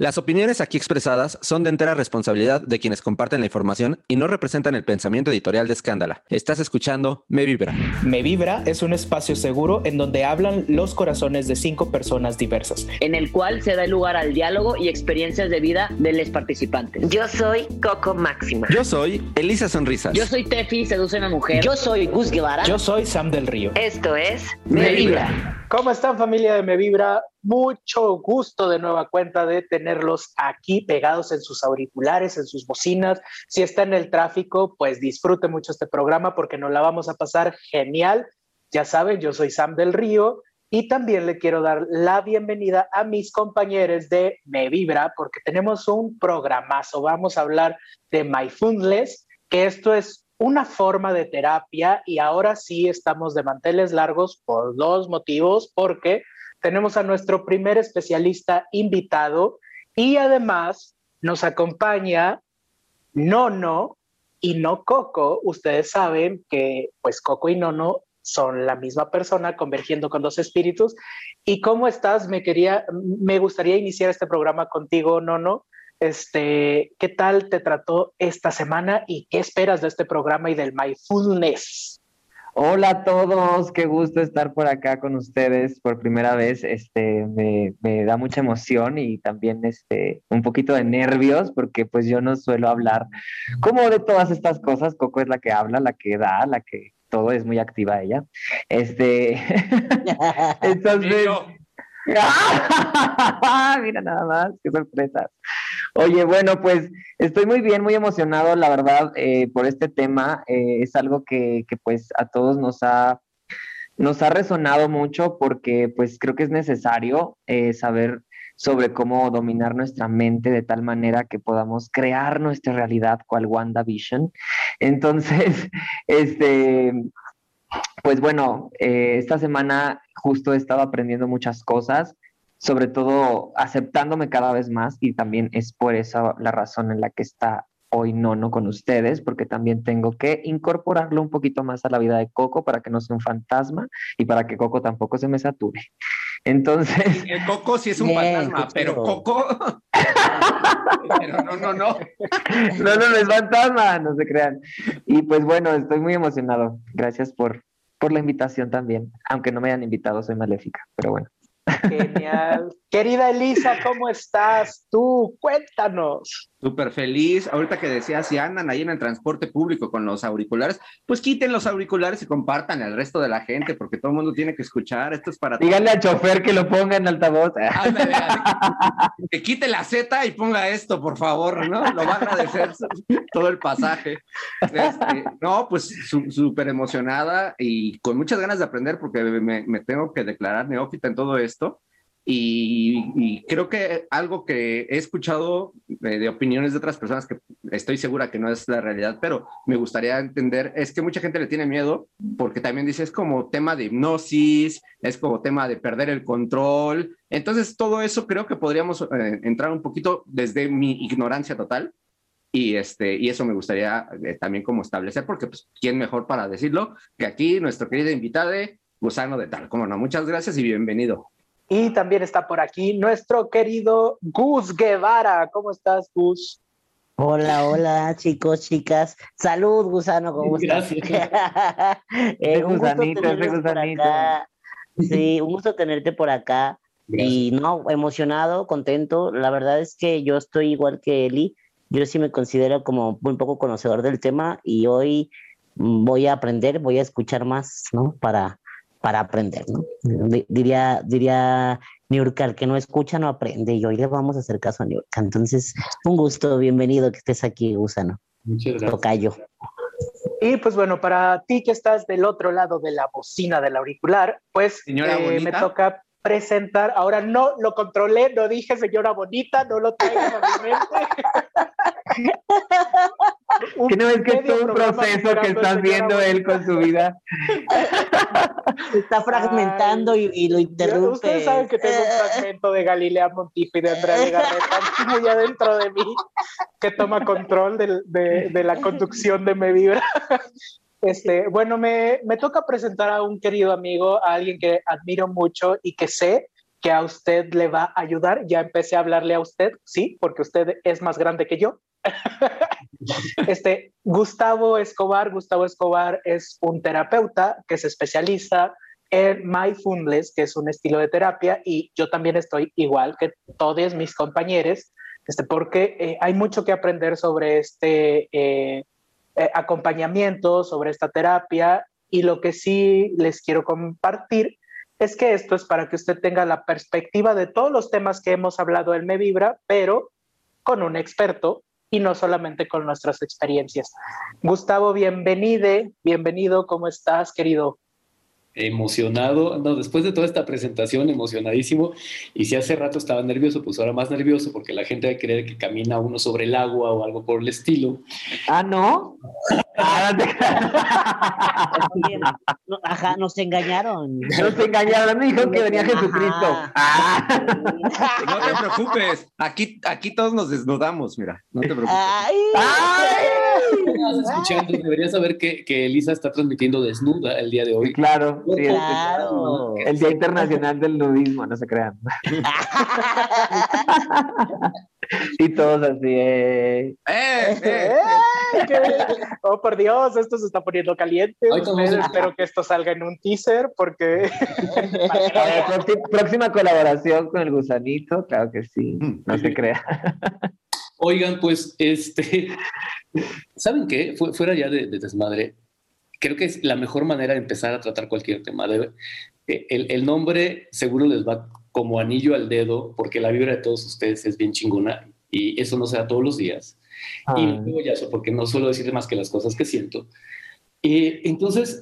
Las opiniones aquí expresadas son de entera responsabilidad de quienes comparten la información y no representan el pensamiento editorial de Escándala. Estás escuchando Me Vibra. Me Vibra es un espacio seguro en donde hablan los corazones de cinco personas diversas, en el cual se da lugar al diálogo y experiencias de vida de los participantes. Yo soy Coco Máxima. Yo soy Elisa Sonrisas. Yo soy Tefi, seduce a una mujer. Yo soy Gus Guevara. Yo soy Sam del Río. Esto es Me Vibra. ¿Cómo están familia de Me Vibra? Mucho gusto de nueva cuenta de tenerlos aquí pegados en sus auriculares, en sus bocinas. Si está en el tráfico, pues disfrute mucho este programa porque nos la vamos a pasar genial. Ya saben, yo soy Sam del Río y también le quiero dar la bienvenida a mis compañeros de Me Vibra porque tenemos un programazo. Vamos a hablar de Mindfulness, que esto es una forma de terapia y ahora sí estamos de manteles largos por dos motivos, porque tenemos a nuestro primer especialista invitado y además nos acompaña Nono y no Coco. Ustedes saben que pues Coco y Nono son la misma persona convergiendo con dos espíritus. ¿Y cómo estás? Me quería, me gustaría iniciar este programa contigo, Nono, este, ¿qué tal te trató esta semana y qué esperas de este programa y del Mindfulness? Hola a todos, qué gusto estar por acá con ustedes por primera vez. Este, me, me, da mucha emoción y también este, un poquito de nervios porque pues yo no suelo hablar como de todas estas cosas. Coco es la que habla, la que da, la que todo es muy activa ella. Este, entonces, Mira nada más, qué sorpresa. Oye, bueno, pues estoy muy bien, muy emocionado, la verdad, eh, por este tema. Eh, es algo que, que, pues a todos nos ha, nos ha resonado mucho porque pues creo que es necesario eh, saber sobre cómo dominar nuestra mente de tal manera que podamos crear nuestra realidad cual WandaVision. Entonces, este, pues bueno, esta semana justo he estado aprendiendo muchas cosas, sobre todo aceptándome cada vez más y también es por eso la razón en la que está hoy Nono con ustedes, porque también tengo que incorporarlo un poquito más a la vida de Coco para que no sea un fantasma y para que Coco tampoco se me sature. Entonces... El Coco sí es un Bien, fantasma, pero Coco... pero no, no, no. No, no, no es fantasma, no se crean. Y pues bueno, estoy muy emocionado. Gracias por, por la invitación también. Aunque no me hayan invitado, soy maléfica, pero bueno. Genial. Querida Elisa, ¿cómo estás tú? Cuéntanos. Súper feliz. Ahorita que decías, si andan ahí en el transporte público con los auriculares, pues quiten los auriculares y compartan al resto de la gente, porque todo el mundo tiene que escuchar. Esto es para Díganle al chofer que lo ponga en altavoz. Ándale, que quite la Z y ponga esto, por favor, ¿no? Lo va a agradecer todo el pasaje. Este, no, pues súper emocionada y con muchas ganas de aprender, porque me, me tengo que declarar neófita en todo esto. Y, y, creo que algo que he escuchado de, de, opiniones de otras personas que estoy segura que no es la realidad, pero me gustaría entender es que mucha gente le tiene miedo porque también dice es como tema de hipnosis, es como tema de perder el control. Entonces todo eso creo que podríamos eh, entrar un poquito desde mi ignorancia total y, este, y eso me gustaría eh, también como establecer porque pues quién mejor para decirlo que aquí nuestro querido invitado Gusano de Tal. Como no, muchas gracias y bienvenido. Y también está por aquí nuestro querido Gus Guevara. ¿Cómo estás, Gus? Hola, hola, chicos, chicas. Salud, gusano, ¿cómo estás? Gracias. eh, un gusanito, ese gusanito. Sí, un gusto tenerte por acá. Gracias. Y no, emocionado, contento. La verdad es que yo estoy igual que Eli. Yo sí me considero como un poco conocedor del tema y hoy voy a aprender, voy a escuchar más, ¿no? Para, para aprender, ¿no? Diría, diría Niurka, el que no escucha no aprende, y hoy le vamos a hacer caso a Niurka. Entonces, un gusto, bienvenido que estés aquí, Gusano. Muchas gracias. Tocayo. Y pues bueno, para ti que estás del otro lado de la bocina del auricular, pues Señora eh, me toca presentar, ahora no lo controlé, no dije señora bonita, no lo tengo a mi mente. que no es que es todo un proceso que estás viendo él con su vida. está fragmentando y, lo interrumpe. Ustedes saben que tengo un fragmento de Galilea Montijo y de Andrea Legarreta muy adentro de mí que toma control de, de, de la conducción de Me Vibra. Este, bueno, me, me toca presentar a un querido amigo, a alguien que admiro mucho y que sé que a usted le va a ayudar. Ya empecé a hablarle a usted, sí, porque usted es más grande que yo. este, Gustavo Escobar, Gustavo Escobar es un terapeuta que se especializa en mindfulness, que es un estilo de terapia, y yo también estoy igual que todos mis compañeros, este, porque eh, hay mucho que aprender sobre este eh, eh, acompañamiento, sobre esta terapia, y lo que sí les quiero compartir es que esto es para que usted tenga la perspectiva de todos los temas que hemos hablado en Me Vibra, pero con un experto y no solamente con nuestras experiencias. Gustavo, bienvenido, bienvenido, ¿cómo estás, querido? Emocionado, no, después de toda esta presentación, emocionadísimo, y si hace rato estaba nervioso, pues ahora más nervioso, porque la gente va a creer que camina uno sobre el agua o algo por el estilo. Ah, ¿no? Ajá, nos engañaron. Nos engañaron, me dijo que venía Jesucristo. Ah. No te preocupes, aquí, aquí todos nos desnudamos, mira, no te preocupes. Ay. Ay. Escuchando, deberías saber que, que Elisa está transmitiendo desnuda el día de hoy. Claro, sí, claro. El Día Internacional del Nudismo, no se crean. y todos así, eh. ¡Eh! eh, oh, por Dios, esto se está poniendo caliente. espero que esto salga en un teaser porque... próxima colaboración con el gusanito, claro que sí, no se crea. Oigan, pues, este, ¿saben qué? Fuera ya de, desmadre, creo que es la mejor manera de empezar a tratar cualquier tema. Eh, el, el, nombre seguro les va como anillo al dedo, porque la vibra de todos ustedes es bien chingona y eso no se da todos los días. Y no digo ya eso porque no suelo decir más que las cosas que siento. y entonces,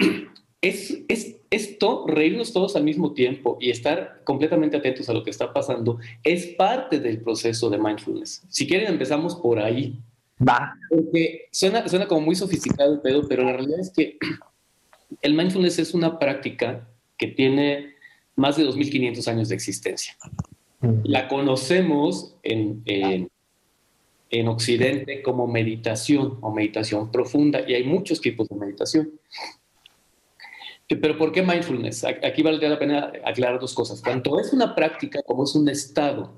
es, es, esto, reírnos todos al mismo tiempo y estar completamente atentos a lo que está pasando, es parte del proceso de mindfulness. Si quieren, empezamos por ahí. Va. Porque suena, suena como muy sofisticado el pedo, pero la realidad es que el mindfulness es una práctica que tiene más de 2.500 años de existencia. Mm. La conocemos en, en, en, Occidente como meditación o meditación profunda y hay muchos tipos de meditación. Pero ¿por qué mindfulness? Aquí valdría la pena aclarar dos cosas. Tanto es una práctica como es un estado.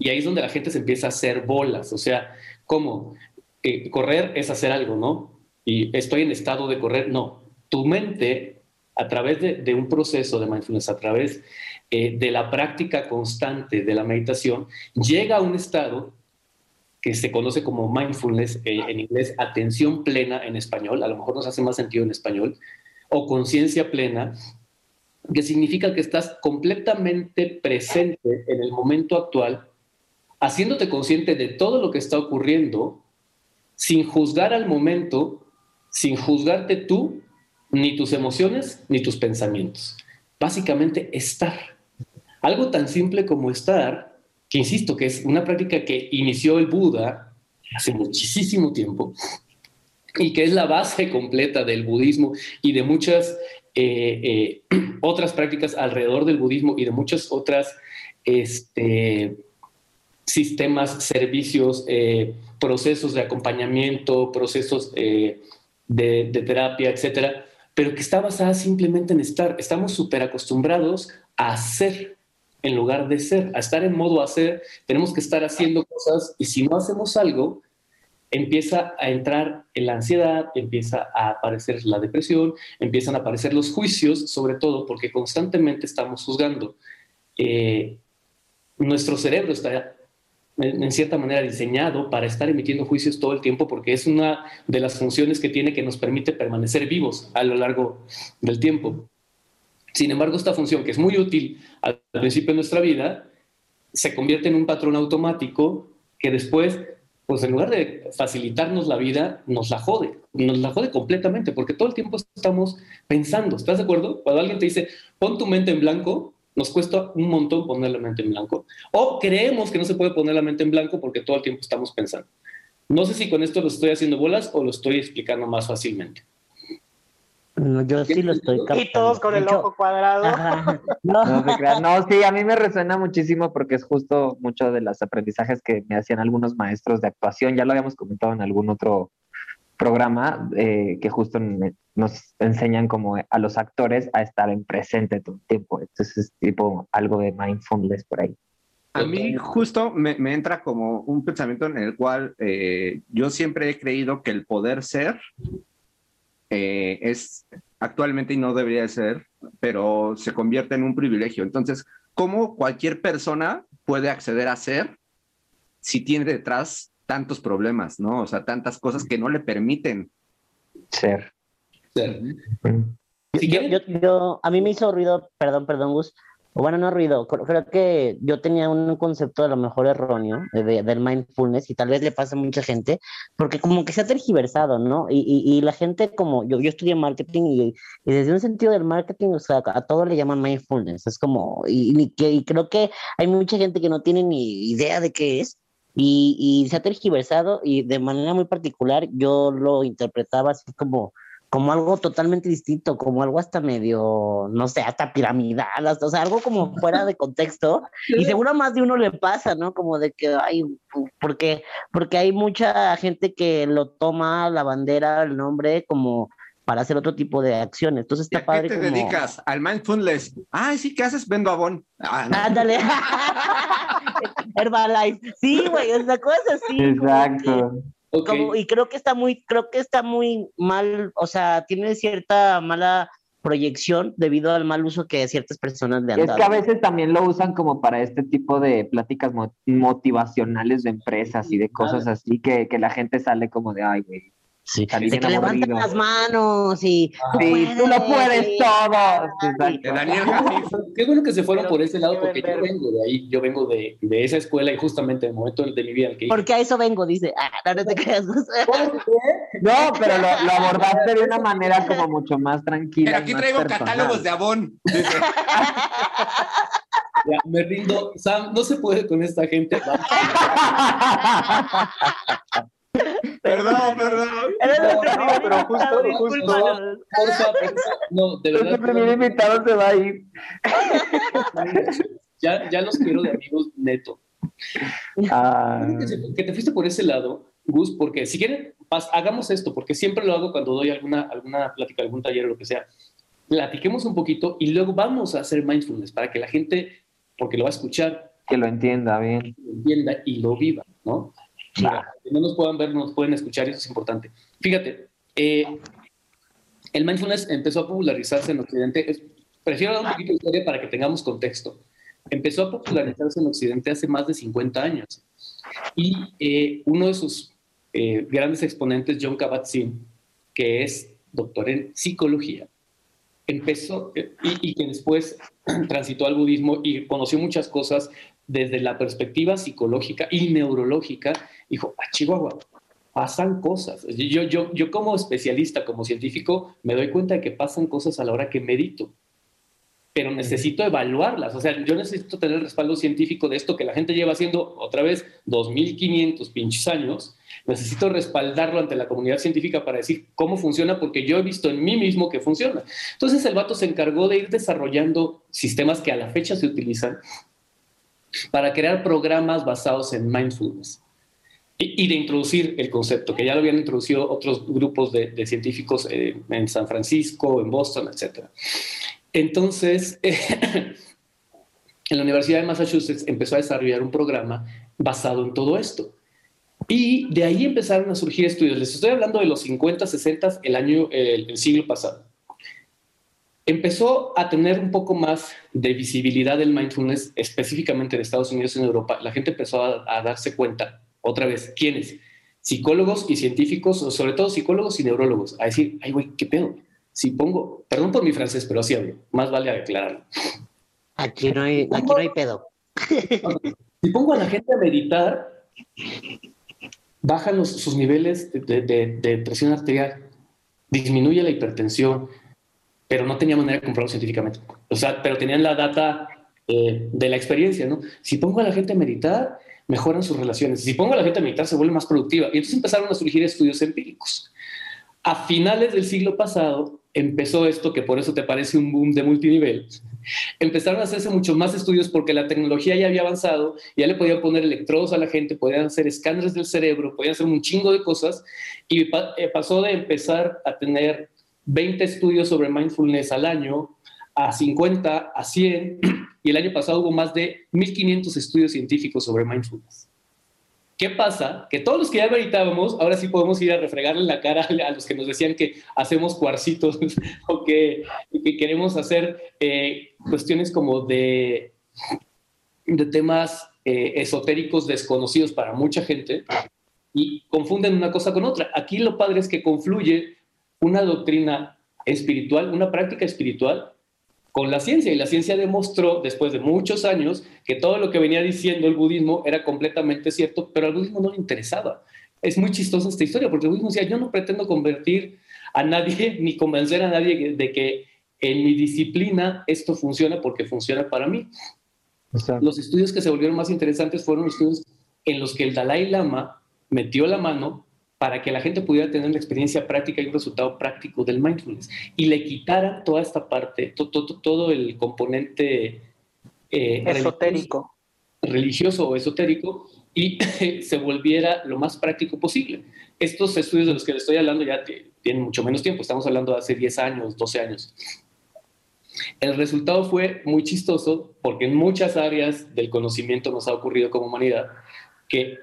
Y ahí es donde la gente se empieza a hacer bolas. O sea, ¿cómo? Eh, correr es hacer algo, ¿no? Y estoy en estado de correr. No. Tu mente a través de, un proceso de mindfulness, a través eh, de la práctica constante de la meditación, llega a un estado que se conoce como mindfulness, eh, en inglés atención plena en español, a lo mejor nos hace más sentido en español, o conciencia plena, que significa que estás completamente presente en el momento actual, haciéndote consciente de todo lo que está ocurriendo, sin juzgar al momento, sin juzgarte tú ni tus emociones ni tus pensamientos. Básicamente estar. Algo tan simple como estar, que insisto que es una práctica que inició el Buda hace muchísimo tiempo y que es la base completa del budismo y de muchas eh, eh, otras prácticas alrededor del budismo y de muchas otras este, sistemas, servicios, eh, procesos de acompañamiento, procesos de, terapia, etcétera, pero que está basada simplemente en estar. Estamos súper acostumbrados a hacer en lugar de ser, a estar en modo hacer. Tenemos que estar haciendo cosas y si no hacemos algo, empieza a entrar en la ansiedad, empieza a aparecer la depresión, empiezan a aparecer los juicios, sobre todo porque constantemente estamos juzgando. Eh, nuestro cerebro está en cierta manera diseñado para estar emitiendo juicios todo el tiempo porque es una de las funciones que tiene que nos permite permanecer vivos a lo largo del tiempo. Sin embargo, esta función, que es muy útil al principio de nuestra vida, se convierte en un patrón automático que después, pues en lugar de facilitarnos la vida, nos la jode, nos la jode completamente, porque todo el tiempo estamos pensando, ¿estás de acuerdo? Cuando alguien te dice, pon tu mente en blanco, Nos cuesta un montón poner la mente en blanco. O creemos que no se puede poner la mente en blanco porque todo el tiempo estamos pensando. No sé si con esto lo estoy haciendo bolas o lo estoy explicando más fácilmente. No, yo sí lo estoy captando. Y todos con el ojo cuadrado. ajá, no. No, se crean. No, sí, a mí me resuena muchísimo porque es justo mucho de los aprendizajes que me hacían algunos maestros de actuación. Ya lo habíamos comentado en algún otro programa eh, que justo me- nos enseñan como a los actores a estar en presente todo el tiempo. Entonces es tipo algo de mindfulness por ahí. A mí justo me, me entra como un pensamiento en el cual eh, yo siempre he creído que el poder ser eh, es actualmente y no debería de ser, pero se convierte en un privilegio. Entonces, ¿cómo cualquier persona puede acceder a ser si tiene detrás tantos problemas, ¿no? O sea, tantas cosas que no le permiten Ser. Ser. Yo- a mí me hizo ruido, perdón, perdón, Gus. Bueno, no ruido, creo, que yo tenía un concepto a lo mejor erróneo de- de- del mindfulness y tal vez le pasa a mucha gente, porque como que se ha tergiversado, ¿no? Y, y- y la gente como, yo, yo estudié marketing y, y desde un sentido del marketing, o sea, a todo le llaman mindfulness, es como, y, que, creo que hay mucha gente que no tiene ni idea de qué es. Y, y se ha tergiversado y de manera muy particular yo lo interpretaba así como, como algo totalmente distinto, como algo hasta medio, no sé, hasta piramidal, hasta, o sea, algo como fuera de contexto. Y seguro a más de uno le pasa, ¿no? Como de que, ay, porque, porque hay mucha gente que lo toma la bandera, el nombre, como para hacer otro tipo de acciones. Entonces ¿Y está a padre qué te como... dedicas? Al mindfulness. Ay, sí, ¿qué haces? Vendo abón. Ah, no. Ándale. Herbalife. Sí, güey, o sea, cosas así. como como- y creo que está muy, creo que está muy mal, o sea, tiene cierta mala proyección debido al mal uso que ciertas personas le han Es dado. que a veces también lo usan como para este tipo de pláticas mo- motivacionales de empresas y de cosas así que, que la gente sale como de, ay, güey. Sí, de que levantan aburrido". las manos y Sí, tú lo puedes sí. todo. Daniel. Qué bueno que se fueron Pero por ese lado, porque yo verbo. vengo de ahí, yo vengo de, de esa escuela y justamente en el momento de mi vida en el que Porque a eso vengo, dice. Ah, no, no te creas. No, pero lo, lo abordaste de una manera como mucho más tranquila. Pero aquí más traigo personal. catálogos de abón. Ya me rindo, Sam, no se puede con esta gente. Perdón, perdón. Eres nuestro No, pero justo- justo-. Porfa, porfa, no, de Nuestro verdad. primer invitado se va a ir. Ya, ya los quiero de amigos neto. Ah, Que Que te fuiste por ese lado, Gus, porque si quieren, pas- hagamos esto, porque siempre lo hago cuando doy alguna, alguna plática, algún taller o lo que sea. Platiquemos un poquito y luego vamos a hacer mindfulness para que la gente, porque lo va a escuchar, que lo entienda bien. lo entienda y lo viva, ¿no? Que no nos puedan ver, nos pueden escuchar y eso es importante. Fíjate, eh, el mindfulness empezó a popularizarse en Occidente. Prefiero dar un poquito de historia para que tengamos contexto. Empezó a popularizarse en Occidente hace más de 50 años. Y eh, uno de sus eh, grandes exponentes, John Kabat-Zinn, que es doctor en psicología, empezó eh, y, y que después transitó al budismo y conoció muchas cosas desde la perspectiva psicológica y neurológica, dijo, a Chihuahua, pasan cosas. Yo, yo, yo como especialista, como científico, me doy cuenta de que pasan cosas a la hora que medito, pero necesito evaluarlas. O sea, yo necesito tener el respaldo científico de esto que la gente lleva haciendo otra vez 2.500 pinches años. Necesito respaldarlo ante la comunidad científica para decir cómo funciona, porque yo he visto en mí mismo que funciona. Entonces el vato se encargó de ir desarrollando sistemas que a la fecha se utilizan para crear programas basados en mindfulness y, de introducir el concepto, que ya lo habían introducido otros grupos de, científicos eh, en San Francisco, en Boston, etc. Entonces, en la Universidad de Massachusetts empezó a desarrollar un programa basado en todo esto. Y de ahí empezaron a surgir estudios. Les estoy hablando de los 50, 60, el año, el siglo pasado empezó a tener un poco más de visibilidad del mindfulness, específicamente en Estados Unidos y en Europa. La gente empezó a, a darse cuenta, otra vez, ¿quiénes? Psicólogos y científicos, o sobre todo psicólogos y neurólogos, a decir, ay, güey, ¿qué pedo? Si pongo, perdón por mi francés, pero así hablo, más vale aclararlo. Aquí no hay, aquí no hay pedo. Si pongo a la gente a meditar, bajan los- sus niveles de, de- de- de presión arterial, disminuye la hipertensión, pero no tenía manera de comprobarlo científicamente. O sea, pero tenían la data eh, de la experiencia, ¿no? Si pongo a la gente a meditar, mejoran sus relaciones. Si pongo a la gente a meditar, se vuelve más productiva. Y entonces empezaron a surgir estudios empíricos. A finales del siglo pasado empezó esto, que por eso te parece un boom de multinivel. Empezaron a hacerse muchos más estudios porque la tecnología ya había avanzado, ya le podían poner electrodos a la gente, podían hacer escáneres del cerebro, podían hacer un chingo de cosas. Y eh, pasó de empezar a tener 20 estudios sobre mindfulness al año a 50, a 100 y el año pasado hubo más de 1.500 estudios científicos sobre mindfulness. ¿Qué pasa? Que todos los que ya meditábamos, ahora sí podemos ir a refregarle la cara a los que nos decían que hacemos cuarcitos o que, queremos hacer eh, cuestiones como de, de temas eh, esotéricos desconocidos para mucha gente y confunden una cosa con otra. Aquí lo padre es que confluye una doctrina espiritual, una práctica espiritual con la ciencia y la ciencia demostró después de muchos años que todo lo que venía diciendo el budismo era completamente cierto, pero al budismo no le interesaba. Es muy chistosa esta historia porque el budismo decía, yo no pretendo convertir a nadie ni convencer a nadie de que en mi disciplina esto funciona porque funciona para mí. Los estudios que se volvieron más interesantes fueron estudios en los que el Dalai Lama metió la mano para que la gente pudiera tener una experiencia práctica y un resultado práctico del mindfulness y le quitara toda esta parte, todo, el componente eh, esotérico. Religioso, o esotérico y se volviera lo más práctico posible. Estos estudios de los que le estoy hablando ya tienen mucho menos tiempo, estamos hablando de hace 10 años, 12 años. El resultado fue muy chistoso porque en muchas áreas del conocimiento nos ha ocurrido como humanidad que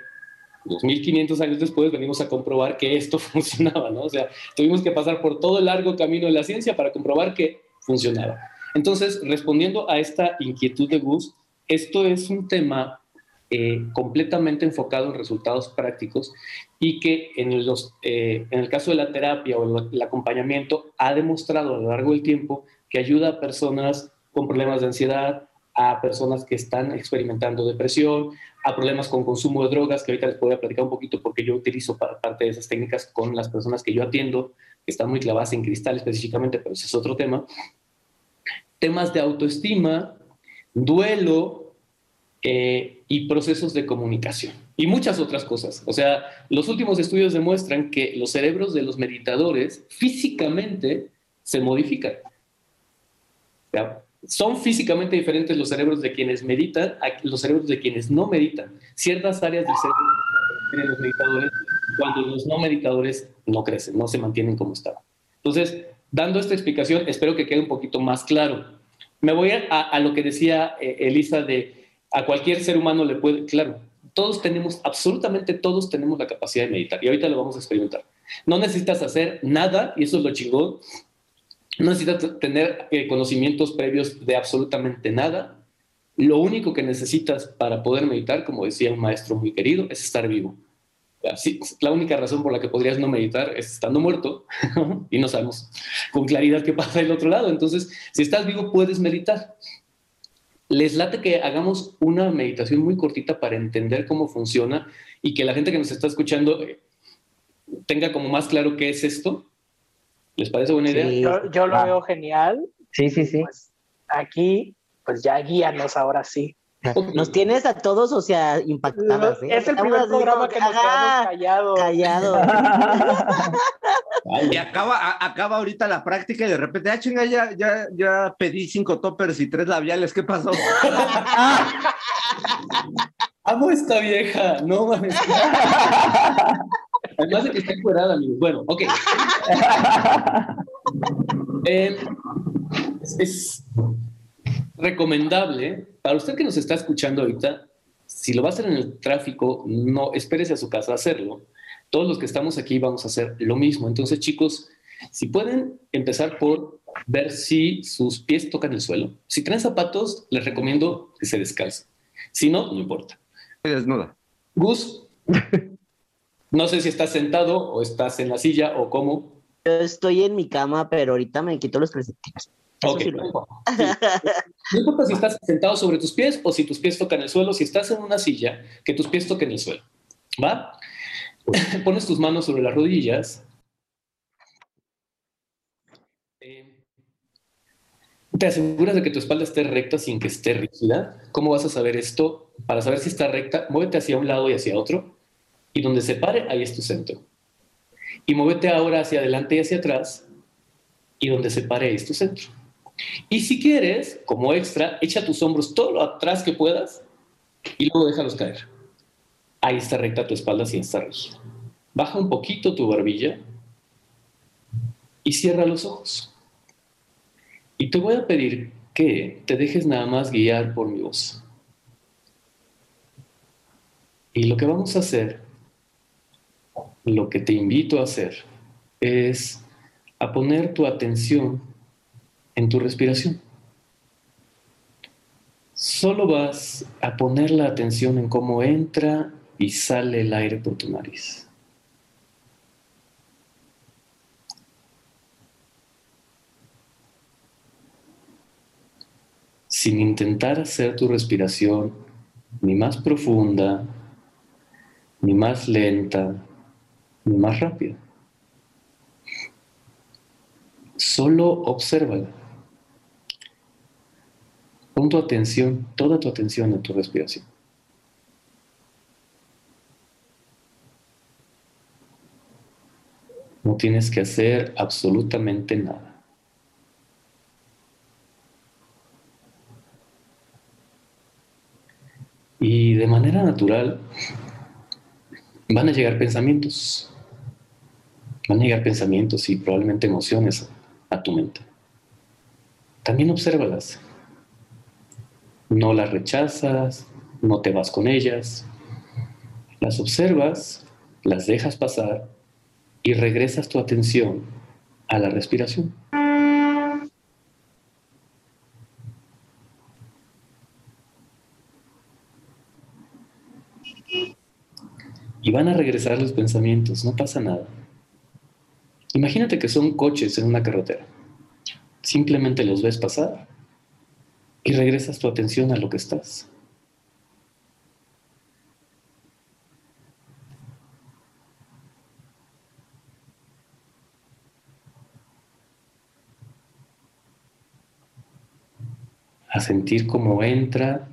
2.500 años después venimos a comprobar que esto funcionaba, ¿no? O sea, tuvimos que pasar por todo el largo camino de la ciencia para comprobar que funcionaba. Entonces, respondiendo a esta inquietud de Gus, esto es un tema eh, completamente enfocado en resultados prácticos y que eh, en el caso de la terapia o el acompañamiento ha demostrado a lo largo del tiempo que ayuda a personas con problemas de ansiedad, a personas que están experimentando depresión, a problemas con consumo de drogas, que ahorita les voy a platicar un poquito porque yo utilizo parte de esas técnicas con las personas que yo atiendo, que están muy clavadas en cristal específicamente, pero ese es otro tema. Temas de autoestima, duelo eh, y procesos de comunicación y muchas otras cosas. O sea, los últimos estudios demuestran que los cerebros de los meditadores físicamente se modifican son físicamente diferentes los cerebros de quienes meditan a los cerebros de quienes no meditan. Ciertas áreas del cerebro en los meditadores, cuando los no meditadores no crecen, no se mantienen como estaban. Entonces, dando esta explicación, espero que quede un poquito más claro. Me voy a, lo que decía eh, Elisa de a cualquier ser humano le puede, claro, todos tenemos, absolutamente todos tenemos la capacidad de meditar y ahorita lo vamos a experimentar. No necesitas hacer nada, y eso es lo chingón, no necesitas tener eh, conocimientos previos de absolutamente nada. Lo único que necesitas para poder meditar, como decía un maestro muy querido, es estar vivo. la única razón por la que podrías no meditar es estando muerto y no sabemos con claridad qué pasa del otro lado. Entonces, si estás vivo, puedes meditar. Les late que hagamos una meditación muy cortita para entender cómo funciona y que la gente que nos está escuchando eh, tenga como más claro qué es esto ¿Les parece buena idea? Yo, lo veo genial. Sí, sí, sí. Pues, aquí, pues ya guíanos ahora sí. Nos tienes a todos, o sea, impactados. ¿eh? Es el primer programa que nos quedamos callados. Callado. y acaba, acaba ahorita la práctica y de repente, ah, chinga, ya, ya, ya pedí cinco toppers y tres labiales, ¿qué pasó? Amo esta vieja, no mames. Además de que está encuerada, amigos. Bueno, ok. Eh, es, recomendable, para usted que nos está escuchando ahorita, si lo va a hacer en el tráfico, no espérese a su casa a hacerlo. Todos los que estamos aquí vamos a hacer lo mismo. Entonces, chicos, si pueden empezar por ver si sus pies tocan el suelo. Si traen zapatos, les recomiendo que se descalcen. Si no, no importa. Desnuda. Gus, no sé si estás sentado o estás en la silla o cómo. Yo estoy en mi cama, pero ahorita me quito los calcetines. Ok. No importa si estás sentado sobre tus pies o si tus pies tocan el suelo, si estás en una silla, que tus pies toquen el suelo. ¿Va? Pones tus manos sobre las rodillas. te aseguras de que tu espalda esté recta sin que esté rígida. ¿Cómo vas a saber esto? Para saber si está recta, muévete hacia un lado y hacia otro. Y donde se pare, ahí es tu centro. Y muévete ahora hacia adelante y hacia atrás. Y donde se pare, ahí es tu centro. Y si quieres, como extra, echa tus hombros todo lo atrás que puedas y luego déjalos caer. Ahí está recta tu espalda sin estar rígida. Baja un poquito tu barbilla y cierra los ojos. Y te voy a pedir que te dejes nada más guiar por mi voz. Y lo que vamos a hacer, lo que te invito a hacer, es a poner tu atención en tu respiración. Solo vas a poner la atención en cómo entra y sale el aire por tu nariz. sin intentar hacer tu respiración ni más profunda, ni más lenta, más rápida. Solo obsérvala. Pon tu atención, toda tu atención en tu respiración. No tienes que hacer absolutamente nada. Y de manera natural van a llegar pensamientos. Van a llegar pensamientos y probablemente emociones a tu mente. También obsérvalas. No las rechazas, no te vas con ellas. Las observas, las dejas pasar y regresas tu atención a la respiración. y van a regresar los pensamientos, no pasa nada. Imagínate que son coches en una carretera. Simplemente los ves pasar y regresas tu atención a lo que estás. A sentir cómo entra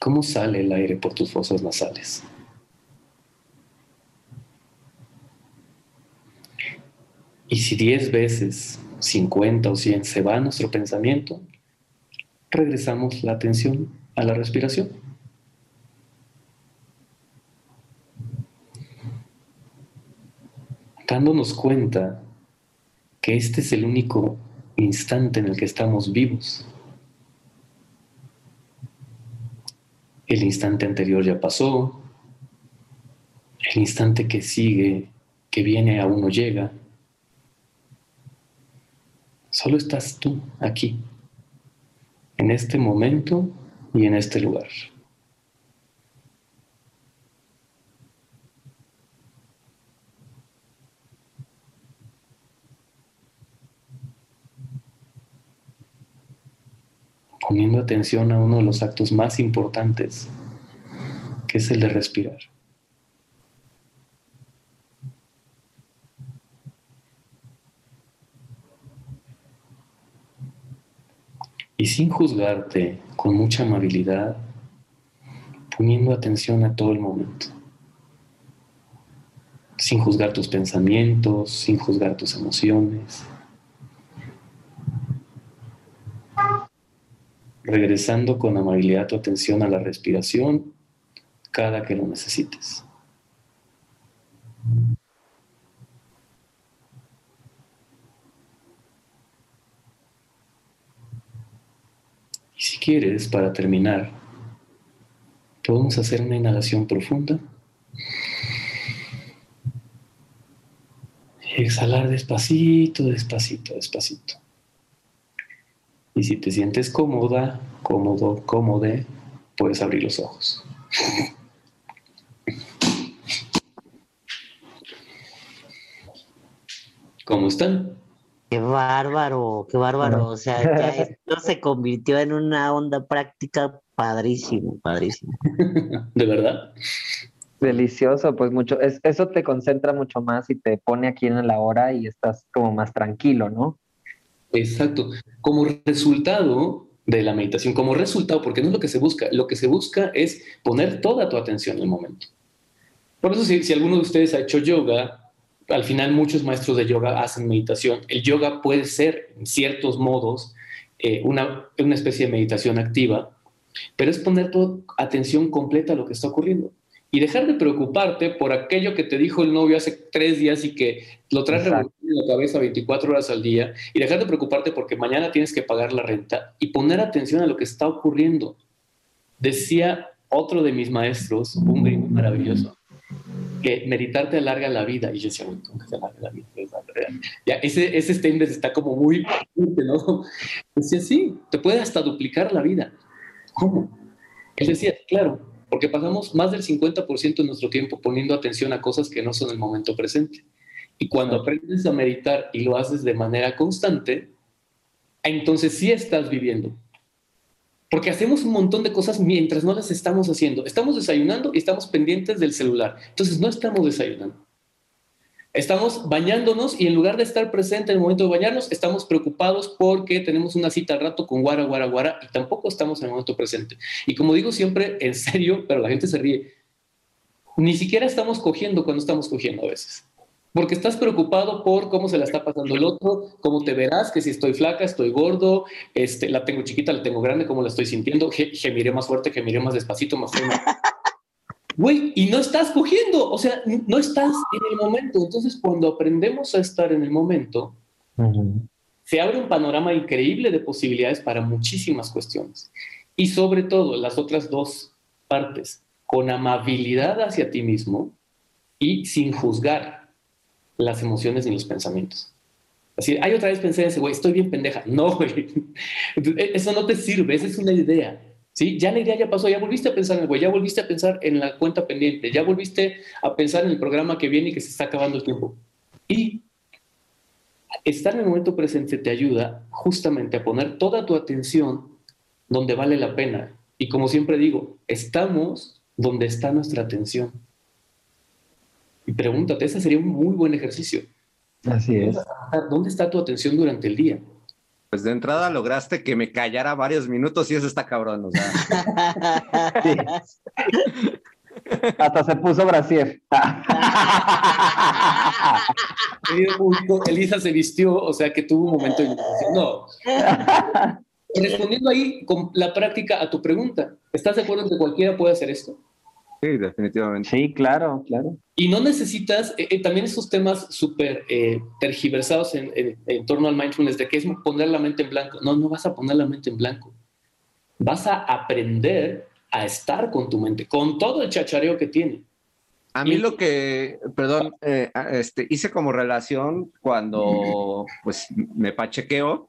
¿Cómo sale el aire por tus fosas nasales? Y si 10 veces, 50 o 100 se va nuestro pensamiento, regresamos la atención a la respiración. Dándonos cuenta que este es el único instante en el que estamos vivos. el instante anterior ya pasó, el instante que sigue, que viene, aún no llega. Solo estás tú aquí, en este momento y en este lugar. poniendo atención a uno de los actos más importantes, que es el de respirar. Y sin juzgarte, con mucha amabilidad, poniendo atención a todo el momento. Sin juzgar tus pensamientos, sin juzgar tus emociones. regresando con amabilidad tu atención a la respiración cada que lo necesites. Y si quieres, para terminar, podemos hacer una inhalación profunda. Exhalar despacito, despacito, despacito. Y si te sientes cómoda, cómodo, cómode, puedes abrir los ojos. ¿Cómo están? Qué bárbaro, qué bárbaro. O sea, ya esto se convirtió en una onda práctica padrísimo, padrísimo. ¿De verdad? Delicioso, pues mucho. eso te concentra mucho más y te pone aquí en la hora y estás como más tranquilo, ¿no? Exacto. Como resultado de la meditación, como resultado, porque no es lo que se busca, lo que se busca es poner toda tu atención en el momento. Por eso si, si alguno de ustedes ha hecho yoga, al final muchos maestros de yoga hacen meditación. El yoga puede ser, en ciertos modos, eh, una, una especie de meditación activa, pero es poner tu atención completa a lo que está ocurriendo y dejar de preocuparte por aquello que te dijo el novio hace tres días y que lo traes en la cabeza 24 horas al día y dejar de preocuparte porque mañana tienes que pagar la renta y poner atención a lo que está ocurriendo. Decía otro de mis maestros, un gringo maravilloso, que meditar te alarga la vida. Y yo decía, ¿cómo que se alarga la vida? Ya, ese, ese statement está como muy ¿no? Decía, sí, te puede hasta duplicar la vida. ¿Cómo? Él decía, claro, porque pasamos más del 50% de nuestro tiempo poniendo atención a cosas que no son el momento presente. Y cuando aprendes a meditar y lo haces de manera constante, entonces sí estás viviendo. Porque hacemos un montón de cosas mientras no las estamos haciendo. Estamos desayunando y estamos pendientes del celular. Entonces no estamos desayunando. Estamos bañándonos y en lugar de estar presente en el momento de bañarnos, estamos preocupados porque tenemos una cita al rato con guara, guara, guara y tampoco estamos en el momento presente. Y como digo siempre, en serio, pero la gente se ríe, ni siquiera estamos cogiendo cuando estamos cogiendo a veces. Porque estás preocupado por cómo se la está pasando el otro, cómo te verás, que si estoy flaca, estoy gordo, este, la tengo chiquita, la tengo grande, cómo la estoy sintiendo, gemiré más fuerte, gemiré más despacito, más fuerte. Güey, y no estás cogiendo, o sea, no estás en el momento. Entonces, cuando aprendemos a estar en el momento, se abre un panorama increíble de posibilidades para muchísimas cuestiones. Y sobre todo, las otras dos partes, con amabilidad hacia ti mismo y sin juzgar las emociones ni los pensamientos. Así, hay otra vez pensé en ese güey, estoy bien pendeja. No, güey. Eso no te sirve, esa es una idea. ¿sí? Ya la idea ya pasó, ya volviste a pensar en el güey, ya volviste a pensar en la cuenta pendiente, ya volviste a pensar en el programa que viene y que se está acabando el tiempo. Y estar en el momento presente te ayuda justamente a poner toda tu atención donde vale la pena. Y como siempre digo, estamos donde está nuestra atención. Y pregúntate, ese sería un muy buen ejercicio. Así es. ¿Dónde está tu atención durante el día? Pues de entrada lograste que me callara varios minutos y eso está cabrón, o sea. Hasta se puso brasier. Elisa se vistió, o sea que tuvo un momento de No. Respondiendo ahí con la práctica a tu pregunta, ¿estás de acuerdo en que cualquiera puede hacer esto? Sí, definitivamente. Sí, claro, claro. Y no necesitas, eh, eh, también esos temas súper eh, tergiversados en, en, torno al mindfulness, de que es poner la mente en blanco. No, no vas a poner la mente en blanco. Vas a aprender a estar con tu mente, con todo el chachareo que tiene. A mí lo que, perdón, este, hice como relación cuando pues me pachequeo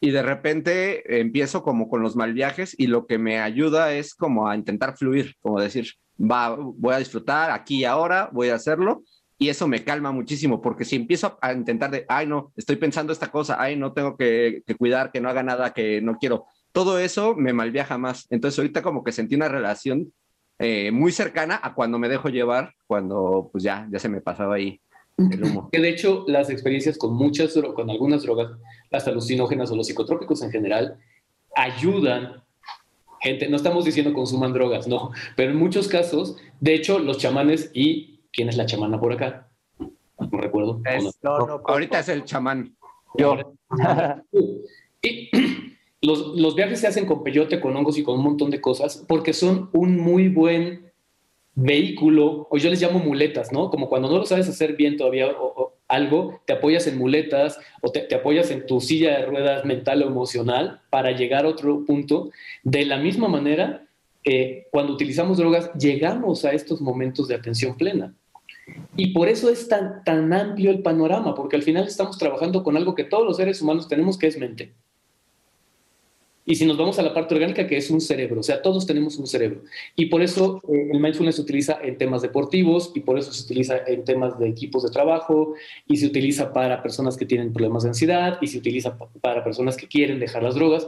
y de repente empiezo como con los mal viajes y lo que me ayuda es como a intentar fluir, como decir, va, voy a disfrutar aquí y ahora, voy a hacerlo. Y eso me calma muchísimo, porque si empiezo a intentar de, ay, no, estoy pensando esta cosa, ay, no tengo que, cuidar, que no haga nada que no quiero, todo eso me malviaja más. Entonces ahorita como que sentí una relación eh, muy cercana a cuando me dejo llevar, cuando pues ya, ya se me pasaba ahí el humo. Que de hecho las experiencias con muchas, con algunas drogas, las alucinógenas o los psicotrópicos en general, ayudan gente, no estamos diciendo consuman drogas, no, pero en muchos casos, de hecho, los chamanes y ¿quién es la chamana por acá? No recuerdo. ahorita es el chamán. Yo. y los, los viajes se hacen con peyote, con hongos y con un montón de cosas porque son un muy buen vehículo, o yo les llamo muletas, ¿no? Como cuando no lo sabes hacer bien todavía o, algo, te apoyas en muletas o te, apoyas en tu silla de ruedas mental o emocional para llegar a otro punto. De la misma manera, eh, cuando utilizamos drogas, llegamos a estos momentos de atención plena. Y por eso es tan, tan amplio el panorama, porque al final estamos trabajando con algo que todos los seres humanos tenemos, que es mente. Y si nos vamos a la parte orgánica, que es un cerebro, o sea, todos tenemos un cerebro. Y por eso eh, el mindfulness se utiliza en temas deportivos y por eso se utiliza en temas de equipos de trabajo y se utiliza para personas que tienen problemas de ansiedad y se utiliza para personas que quieren dejar las drogas,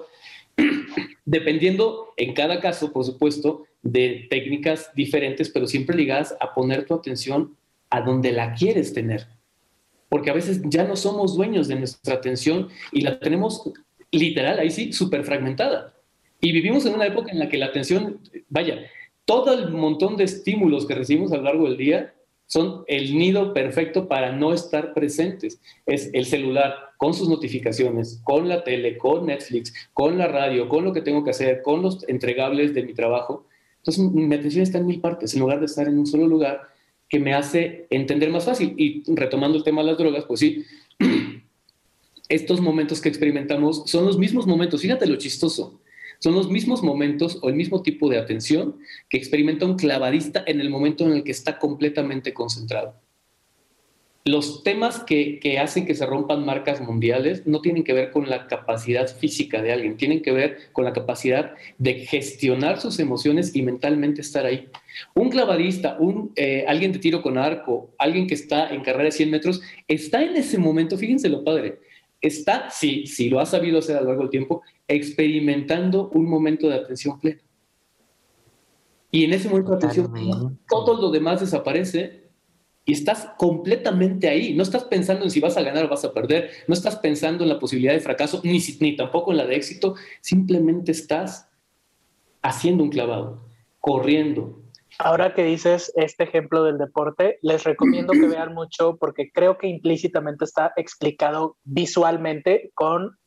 dependiendo en cada caso, por supuesto, de técnicas diferentes, pero siempre ligadas a poner tu atención a donde la quieres tener. porque a veces ya no somos dueños de nuestra atención y la tenemos literal, ahí sí, súper fragmentada. Y vivimos en una época en la que la atención, vaya, todo el montón de estímulos que recibimos a lo largo del día son el nido perfecto para no estar presentes. Es el celular con sus notificaciones, con la tele, con Netflix, con la radio, con lo que tengo que hacer, con los entregables de mi trabajo. Entonces mi atención está en mil partes en lugar de estar en un solo lugar que me hace entender más fácil. Y retomando el tema de las drogas, pues sí, estos momentos que experimentamos son los mismos momentos, fíjate lo chistoso, son los mismos momentos o el mismo tipo de atención que experimenta un clavadista en el momento en el que está completamente concentrado. Los temas que, hacen que se rompan marcas mundiales no tienen que ver con la capacidad física de alguien, tienen que ver con la capacidad de gestionar sus emociones y mentalmente estar ahí. Un clavadista, un, eh, alguien de tiro con arco, alguien que está en carrera de 100 metros, está en ese momento, fíjense lo padre, está, si, si lo ha sabido hacer a lo largo del tiempo, experimentando un momento de atención plena. Y en ese momento de atención plena, todo lo demás desaparece y estás completamente ahí. No estás pensando en si vas a ganar o vas a perder, no estás pensando en la posibilidad de fracaso, ni, ni tampoco en la de éxito, simplemente estás haciendo un clavado, corriendo, Ahora que dices este ejemplo del deporte, les recomiendo que vean mucho porque creo que implícitamente está explicado visualmente con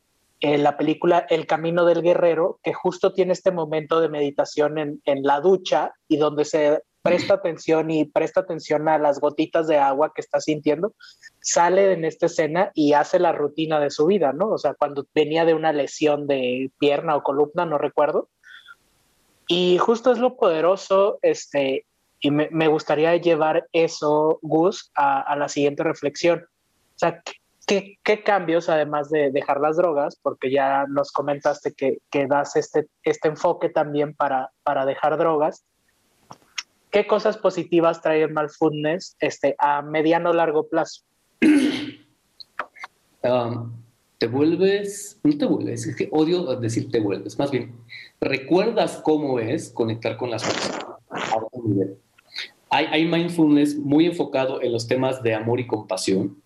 eh, la película El Camino del Guerrero, que justo tiene este momento de meditación en, en la ducha y donde se presta atención y presta atención a las gotitas de agua que está sintiendo, sale en esta escena y hace la rutina de su vida, ¿no? O sea, cuando venía de una lesión de pierna o columna, no recuerdo, y justo es lo poderoso, este, y me, gustaría llevar eso, Gus, a, la siguiente reflexión. O sea, ¿qué, cambios, además de dejar las drogas, porque ya nos comentaste que, que das este, este enfoque también para, para dejar drogas, ¿qué cosas positivas trae el mindfulness este, a mediano o largo plazo? Um, te vuelves, no te vuelves, es que odio decir te vuelves, más bien recuerdas cómo es conectar con las personas a otro nivel. Hay, mindfulness muy enfocado en los temas de amor y compasión.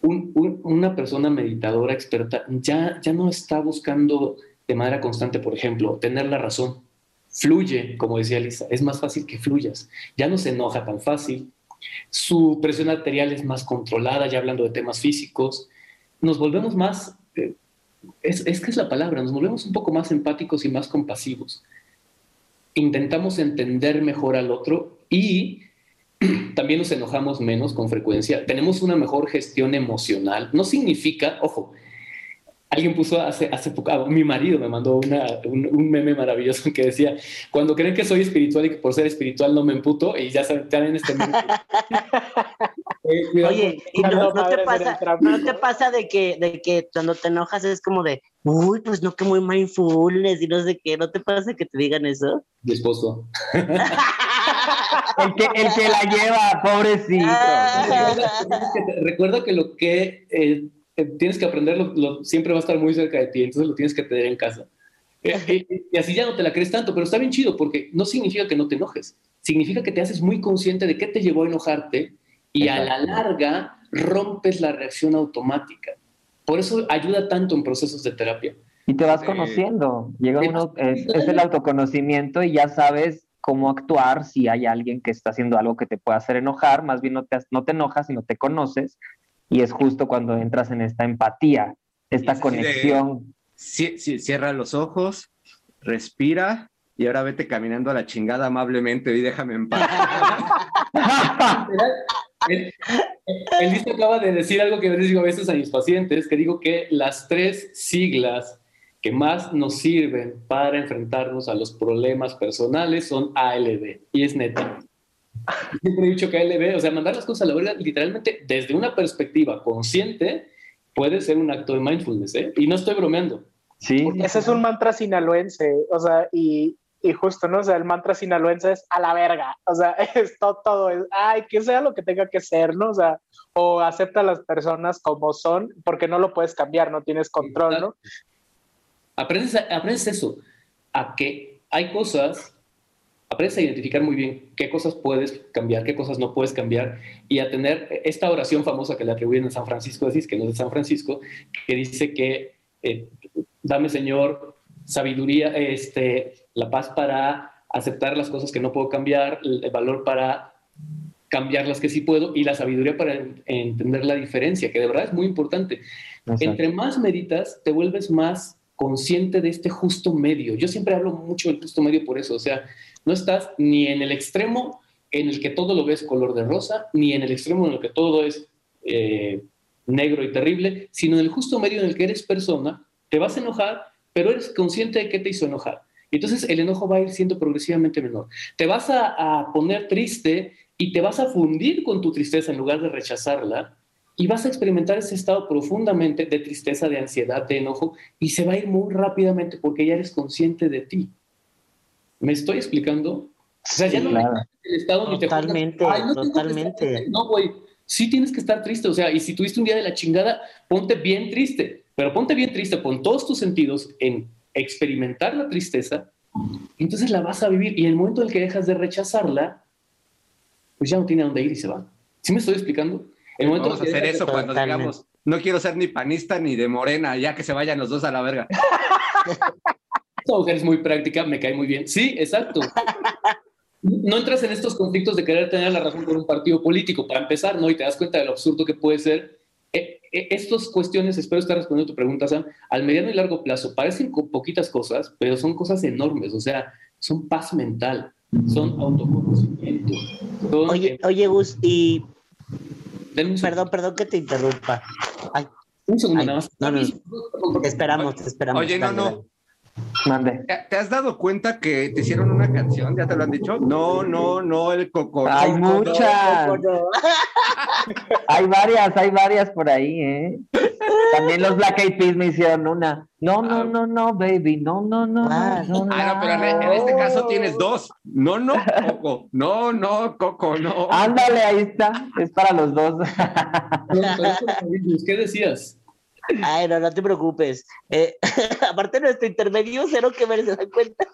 una persona meditadora experta ya, ya no está buscando de manera constante, por ejemplo, tener la razón. Fluye, como decía Lisa, es más fácil que fluyas. Ya no se enoja tan fácil. Su presión arterial es más controlada, ya hablando de temas físicos. Nos volvemos más eh, es, que es la palabra, nos volvemos un poco más empáticos y más compasivos. Intentamos entender mejor al otro y también nos enojamos menos con frecuencia. Tenemos una mejor gestión emocional. No significa, ojo, Alguien puso hace, hace poco, ah, mi marido me mandó un, meme maravilloso que decía, cuando creen que soy espiritual y que por ser espiritual no me emputo, y ya saben, en este meme. Eh, Oye, ¿y no, te pasa, no, te pasa, de que, de que cuando te enojas es como de, uy, pues no que muy mindfulness y no sé qué, ¿no te pasa que te digan eso? Mi esposo. el, que, el que la lleva, pobrecito. recuerda, que, lo que... Eh, eh, tienes que aprenderlo, siempre va a estar muy cerca de ti, entonces lo tienes que tener en casa. Eh, y, así ya no te la crees tanto, pero está bien chido porque no significa que no te enojes, significa que te haces muy consciente de qué te llevó a enojarte y a la larga rompes la reacción automática. Por eso ayuda tanto en procesos de terapia. Y te vas conociendo, llega uno, es, el autoconocimiento y ya sabes cómo actuar si hay alguien que está haciendo algo que te pueda hacer enojar, más bien no te, no te enojas, sino te conoces y es justo cuando entras en esta empatía, esta conexión. cierra los ojos, respira y ahora vete caminando a la chingada amablemente y déjame en paz. el, el, acaba de decir algo que les digo a veces a mis pacientes, que digo que las tres siglas que más nos sirven para enfrentarnos a los problemas personales son ALB, y es neta. Siempre he dicho que LB, o sea, mandar las cosas a la verga, literalmente desde una perspectiva consciente, puede ser un acto de mindfulness, ¿eh? Y no estoy bromeando. Sí. Ese es un mantra sinaloense, o sea, y, y, justo, ¿no? O sea, el mantra sinaloense es a la verga, o sea, es todo, todo, es, ay, que sea lo que tenga que ser, ¿no? O sea, o acepta a las personas como son, porque no lo puedes cambiar, no tienes control, ¿no? Aprendes, aprendes eso, a que hay cosas aprendes a identificar muy bien qué cosas puedes cambiar, qué cosas no puedes cambiar y a tener esta oración famosa que le atribuyen a San Francisco de Asís, que no es de San Francisco, que dice que eh, dame Señor sabiduría, este, la paz para aceptar las cosas que no puedo cambiar, el valor para cambiar las que sí puedo y la sabiduría para entender la diferencia, que de verdad es muy importante. Entre más meditas, te vuelves más consciente de este justo medio. Yo siempre hablo mucho del justo medio por eso, o sea, no estás ni en el extremo en el que todo lo ves color de rosa, ni en el extremo en el que todo es eh, negro y terrible, sino en el justo medio en el que eres persona, te vas a enojar, pero eres consciente de qué te hizo enojar. Entonces el enojo va a ir siendo progresivamente menor. Te vas a, a poner triste y te vas a fundir con tu tristeza en lugar de rechazarla y vas a experimentar ese estado profundamente de tristeza, de ansiedad, de enojo y se va a ir muy rápidamente porque ya eres consciente de ti. ¿Me estoy explicando? O sea, ya no el estado totalmente, ni te totalmente. No, güey, sí tienes que estar triste. O sea, y si tuviste un día de la chingada, ponte bien triste. Pero ponte bien triste, pon todos tus sentidos en experimentar la tristeza. Entonces la vas a vivir. Y en el momento en el que dejas de rechazarla, pues ya no tiene a dónde ir y se va. ¿Sí me estoy explicando? El momento Vamos a hacer eso cuando digamos, no quiero ser ni panista ni de morena, ya que se vayan los dos a la verga. Esta mujer es muy práctica, me cae muy bien. Sí, exacto. No entras en estos conflictos de querer tener la razón por un partido político, para empezar, ¿no? Y te das cuenta de lo absurdo que puede ser. Eh, estas cuestiones, espero estar respondiendo a tu pregunta, Sam, al mediano y largo plazo parecen poquitas cosas, pero son cosas enormes, o sea, son paz mental, son autoconocimiento. oye, oye, Gus, y... Perdón, perdón que te interrumpa. un segundo nada más. No, no, te esperamos, te esperamos. Oye, no, no. ¿Te has dado cuenta que te hicieron una canción? ¿Ya te lo han dicho? No, no, no, el coco. Hay muchas. hay varias, hay varias por ahí, ¿eh? También los Black Eyed Peas me hicieron una. No, no, ah. no, no, baby, no, no, no. Ah, no, no, ah, pero en este caso tienes dos. No, no, Coco. No, no, Coco, no. Ándale, ahí está. Es para los dos. ¿Qué decías? Ay, no, no te preocupes. Eh, aparte nuestro intermedio, cero que ver, ¿se dan cuenta?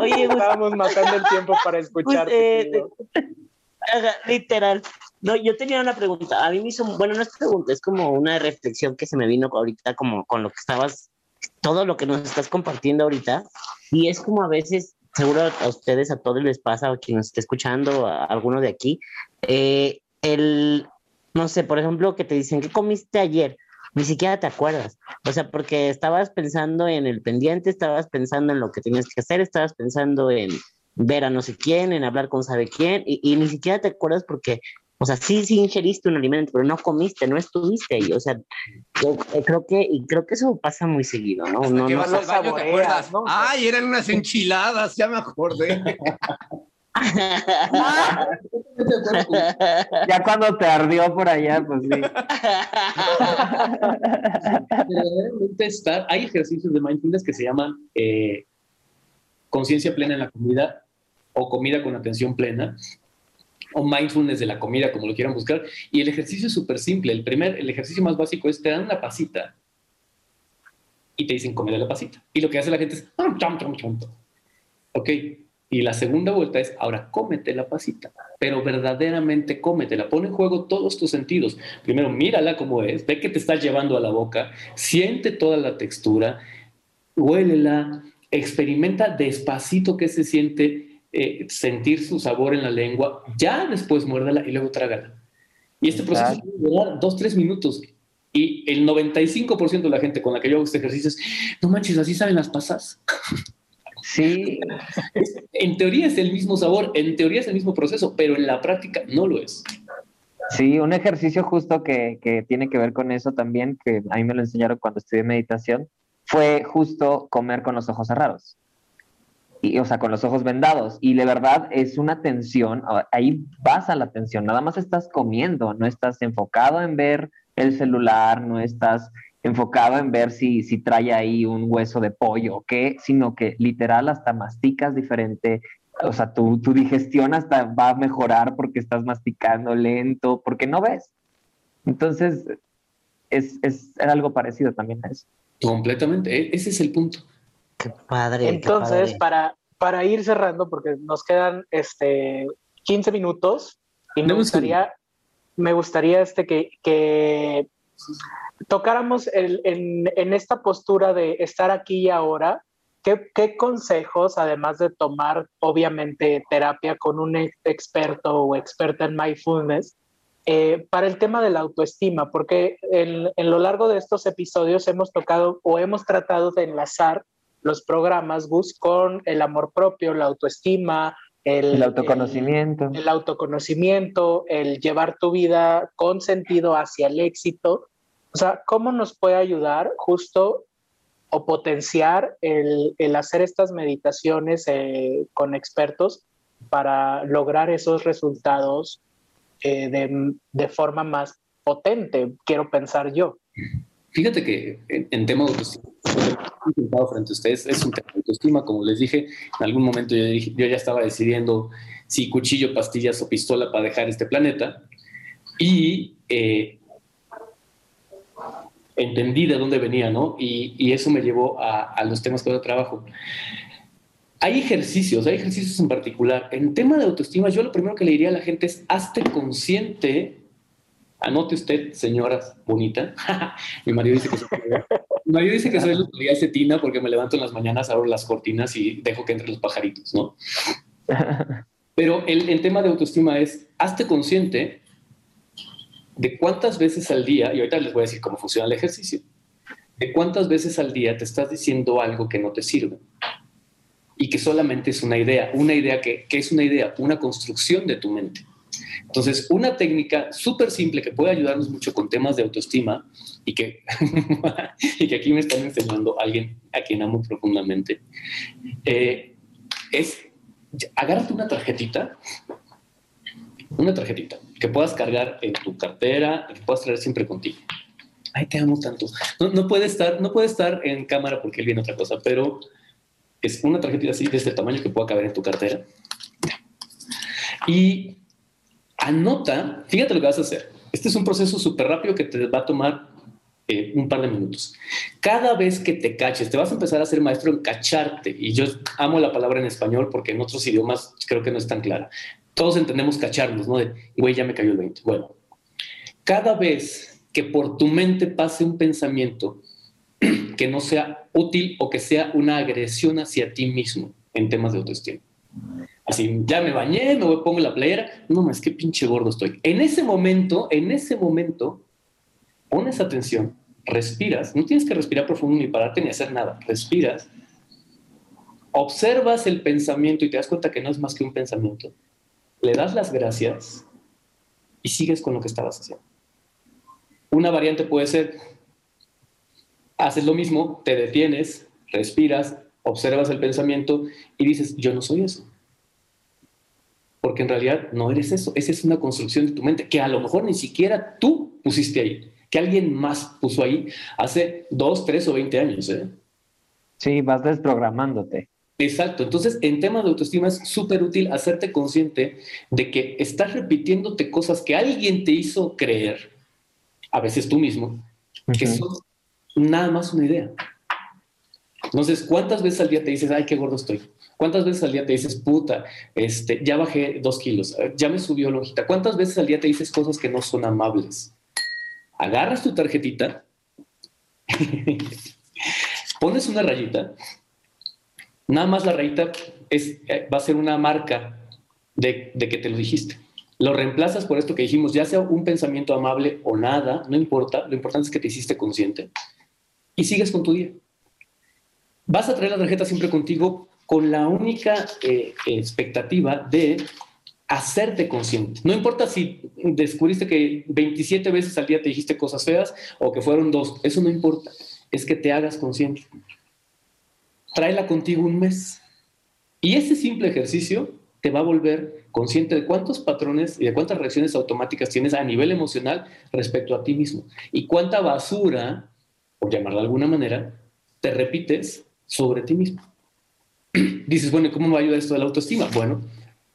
Oye, estábamos matando el tiempo para escuchar. Eh, literal. No, yo tenía una pregunta. A mí me hizo, bueno, no es pregunta, es como una reflexión que se me vino ahorita, como con lo que estabas, todo lo que nos estás compartiendo ahorita. Y es como a veces, seguro a ustedes, a todos les pasa, o quien nos esté escuchando, a alguno de aquí, eh, el, no sé, por ejemplo, que te dicen, ¿qué comiste ayer? Ni siquiera te acuerdas. O sea, porque estabas pensando en el pendiente, estabas pensando en lo que tenías que hacer, estabas pensando en ver a no sé quién, en hablar con sabe quién, y, ni siquiera te acuerdas porque, o sea, sí, sí ingeriste un alimento, pero no comiste, no estuviste ahí. O sea, yo eh, creo que, y creo que eso pasa muy seguido, ¿no? no, no, ¿te acuerdas? Ay, eran unas enchiladas, ya me acordé. ya cuando te ardió por allá, pues sí. hay ejercicios de mindfulness que se llaman eh, conciencia plena en la comida o comida con atención plena o mindfulness de la comida, como lo quieran buscar. Y el ejercicio es súper simple. El primer, el ejercicio más básico es te dan una pasita y te dicen come la pasita. Y lo que hace la gente es Ok, y la segunda vuelta es, ahora cómete la pasita, pero verdaderamente cómetela, pone en juego todos tus sentidos. Primero, mírala como es, ve que te estás llevando a la boca, siente toda la textura, huélela, experimenta despacito qué se siente eh, sentir su sabor en la lengua, ya después muérdala y luego trágala. Y este proceso puede durar dos, tres minutos. Y el 95% de la gente con la que yo hago este ejercicio es, no manches, así saben las pasas. Sí. En teoría es el mismo sabor, en teoría es el mismo proceso, pero en la práctica no lo es. Sí, un ejercicio justo que, que tiene que ver con eso también, que a mí me lo enseñaron cuando estudié meditación, fue justo comer con los ojos cerrados. Y, o sea, con los ojos vendados. Y de verdad es una tensión, ahí vas a la tensión, nada más estás comiendo, no estás enfocado en ver el celular, no estás enfocado en ver si, si trae ahí un hueso de pollo o qué, sino que literal hasta masticas diferente, o sea, tu, tu digestión hasta va a mejorar porque estás masticando lento, porque no ves. Entonces, es, es algo parecido también a eso. Completamente, e, ese es el punto. Qué padre. Entonces, qué para para ir cerrando, porque nos quedan este, 15 minutos y me gustaría, me gustaría este, que, que tocáramos en, en, esta postura de estar aquí y ahora. ¿Qué, ¿Qué consejos, además de tomar obviamente terapia con un experto o experta en mindfulness, eh, para el tema de la autoestima, porque en, en, lo largo de estos episodios hemos tocado o hemos tratado de enlazar los programas Gus con el amor propio, la autoestima, el, el autoconocimiento. El, el, autoconocimiento, el llevar tu vida con sentido hacia el éxito. O sea, ¿cómo nos puede ayudar justo o potenciar el, el hacer estas meditaciones eh, con expertos para lograr esos resultados eh, de, de, forma más potente, quiero pensar yo? Fíjate que en, en tema de autoestima, frente a ustedes es un tema de autoestima. Como les dije, en algún momento yo, dije, yo ya estaba decidiendo si cuchillo, pastillas o pistola para dejar este planeta. Y eh, entendí de dónde venía, ¿no? Y, y eso me llevó a, a, los temas que ahora trabajo. Hay ejercicios, hay ejercicios en particular. En tema de autoestima, yo lo primero que le diría a la gente es, hazte consciente Anote usted, señora bonita. mi marido dice que soy, mi marido dice que soy la cetina porque me levanto en las mañanas, abro las cortinas y dejo que entren los pajaritos, ¿no? Pero el, el tema de autoestima es, hazte consciente de cuántas veces al día, y ahorita les voy a decir cómo funciona el ejercicio, de cuántas veces al día te estás diciendo algo que no te sirve y que solamente es una idea, una idea que, que es una idea, una construcción de tu mente. Entonces, una técnica súper simple que puede ayudarnos mucho con temas de autoestima y que, y que aquí me están enseñando alguien a quien amo profundamente, eh, es agárrate una tarjetita, una tarjetita que puedas cargar en tu cartera, que puedas traer siempre contigo. Ay, te amo tanto. No, no, puede estar, no puede estar en cámara porque él viene otra cosa, pero es una tarjetita así de este tamaño que pueda caber en tu cartera. Y anota, fíjate lo que vas a hacer. Este es un proceso súper rápido que te va a tomar eh, un par de minutos. Cada vez que te caches, te vas a empezar a ser maestro en cacharte. Y yo amo la palabra en español porque en otros idiomas creo que no es tan clara. Todos entendemos cacharnos, ¿no? De, güey, ya me cayó el 20. Bueno, cada vez que por tu mente pase un pensamiento que no sea útil o que sea una agresión hacia ti mismo en temas de autoestima. Así, ya me bañé, me voy, pongo la playera. No, más que pinche gordo estoy. En ese momento, en ese momento, pones atención, respiras. No tienes que respirar profundo ni pararte ni hacer nada. Respiras, observas el pensamiento y te das cuenta que no es más que un pensamiento. Le das las gracias y sigues con lo que estabas haciendo. Una variante puede ser, haces lo mismo, te detienes, respiras, observas el pensamiento y dices, yo no soy eso porque en realidad no eres eso. Esa es una construcción de tu mente que a lo mejor ni siquiera tú pusiste ahí, que alguien más puso ahí hace dos, tres o veinte años. ¿eh? Sí, vas desprogramándote. Exacto. Entonces, en temas de autoestima es súper útil hacerte consciente de que estás repitiéndote cosas que alguien te hizo creer, a veces tú mismo, que son nada más una idea. Entonces, ¿cuántas veces al día te dices, ay, qué gordo estoy? ¿Cuántas veces al día te dices, puta, este, ya bajé dos kilos, ya me subió lonjita? ¿Cuántas veces al día te dices cosas que no son amables? Agarras tu tarjetita, pones una rayita, nada más la rayita es, eh, va a ser una marca de, de que te lo dijiste. Lo reemplazas por esto que dijimos, ya sea un pensamiento amable o nada, no importa, lo importante es que te hiciste consciente y sigues con tu día. Vas a traer la tarjeta siempre contigo con la única eh, expectativa de hacerte consciente. No importa si descubriste que 27 veces al día te dijiste cosas feas o que fueron dos, eso no importa, es que te hagas consciente. Tráela contigo un mes. Y ese simple ejercicio te va a volver consciente de cuántos patrones y de cuántas reacciones automáticas tienes a nivel emocional respecto a ti mismo. Y cuánta basura, por llamarla de alguna manera, te repites sobre ti mismo. dices, bueno, ¿cómo me ayuda esto de la autoestima? Bueno,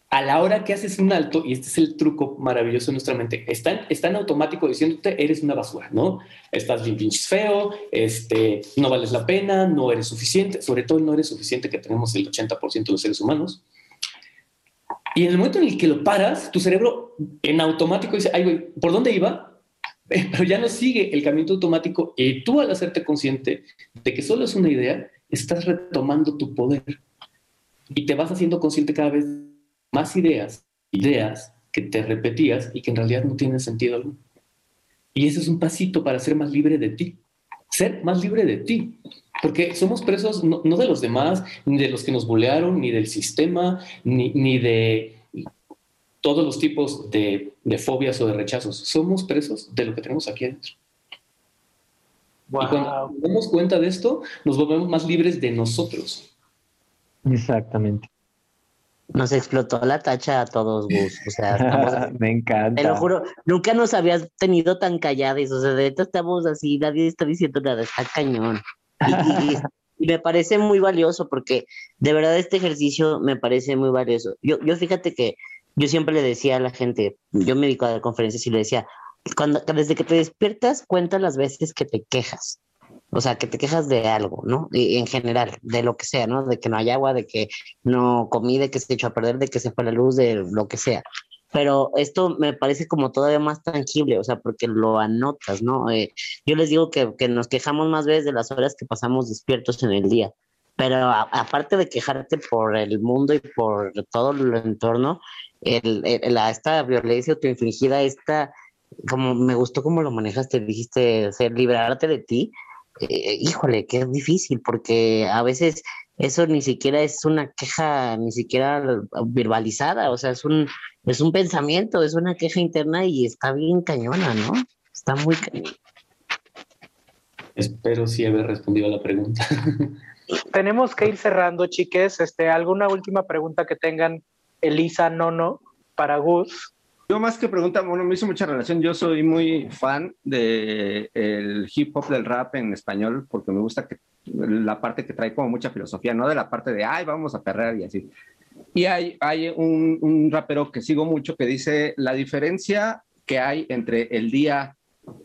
a la hora que haces un alto, y este es el truco maravilloso de nuestra mente, está, está en automático diciéndote, eres una basura, ¿no? Estás bien pinches feo, este, no vales la pena, no eres suficiente, sobre todo no eres suficiente que tenemos el 80% de los seres humanos. Y en el momento en el que lo paras, tu cerebro en automático dice, ay, güey, ¿por dónde iba? Pero ya no sigue el camino automático y tú al hacerte consciente de que solo es una idea, estás retomando tu poder y te vas haciendo consciente cada vez más ideas, ideas que te repetías y que en realidad no tienen sentido alguno. Y ese es un pasito para ser más libre de ti, ser más libre de ti, porque somos presos no, de los demás, ni de los que nos bolearon, ni del sistema, ni, ni de todos los tipos de, de, fobias o de rechazos. Somos presos de lo que tenemos aquí adentro. Y cuando nos damos cuenta de esto, nos volvemos más libres de nosotros. Exactamente. Nos explotó la tacha a todos, Gus. O sea, estamos. Me encanta. Te lo juro, nunca nos habías tenido tan callados. O sea, de hecho estamos así, nadie está diciendo nada, está cañón. Y, me parece muy valioso porque de verdad este ejercicio me parece muy valioso. Yo, yo fíjate que yo siempre le decía a la gente, yo me dedico a dar conferencias y le decía, cuando, desde que te despiertas, cuenta las veces que te quejas. O sea, que te quejas de algo, ¿no? en general, de lo que sea, ¿no? De que no hay agua, de que no comí, de que se echó a perder, de que se fue la luz, de lo que sea. Pero esto me parece como todavía más tangible, o sea, porque lo anotas, ¿no? Eh, yo les digo que, que, nos quejamos más veces de las horas que pasamos despiertos en el día. Pero aparte de quejarte por el mundo y por todo el entorno, el, la, esta violencia autoinfligida, esta, como me gustó cómo lo manejaste, dijiste, ser, liberarte de ti, eh, híjole, que es difícil, porque a veces eso ni siquiera es una queja, ni siquiera verbalizada, o sea, es un, es un pensamiento, es una queja interna y está bien cañona, ¿no? Está muy cañona. Espero sí haber respondido a la pregunta. Tenemos que ir cerrando, chiques. Este, ¿Alguna última pregunta que tengan, Elisa, Nono, para Gus? Yo más que pregunta, bueno, me hizo mucha relación. Yo soy muy fan del el hip hop del rap en español porque me gusta que la parte que trae como mucha filosofía, no de la parte de, ay, vamos a perrear y así. Y hay, hay un, un rapero que sigo mucho que dice, la diferencia que hay entre el día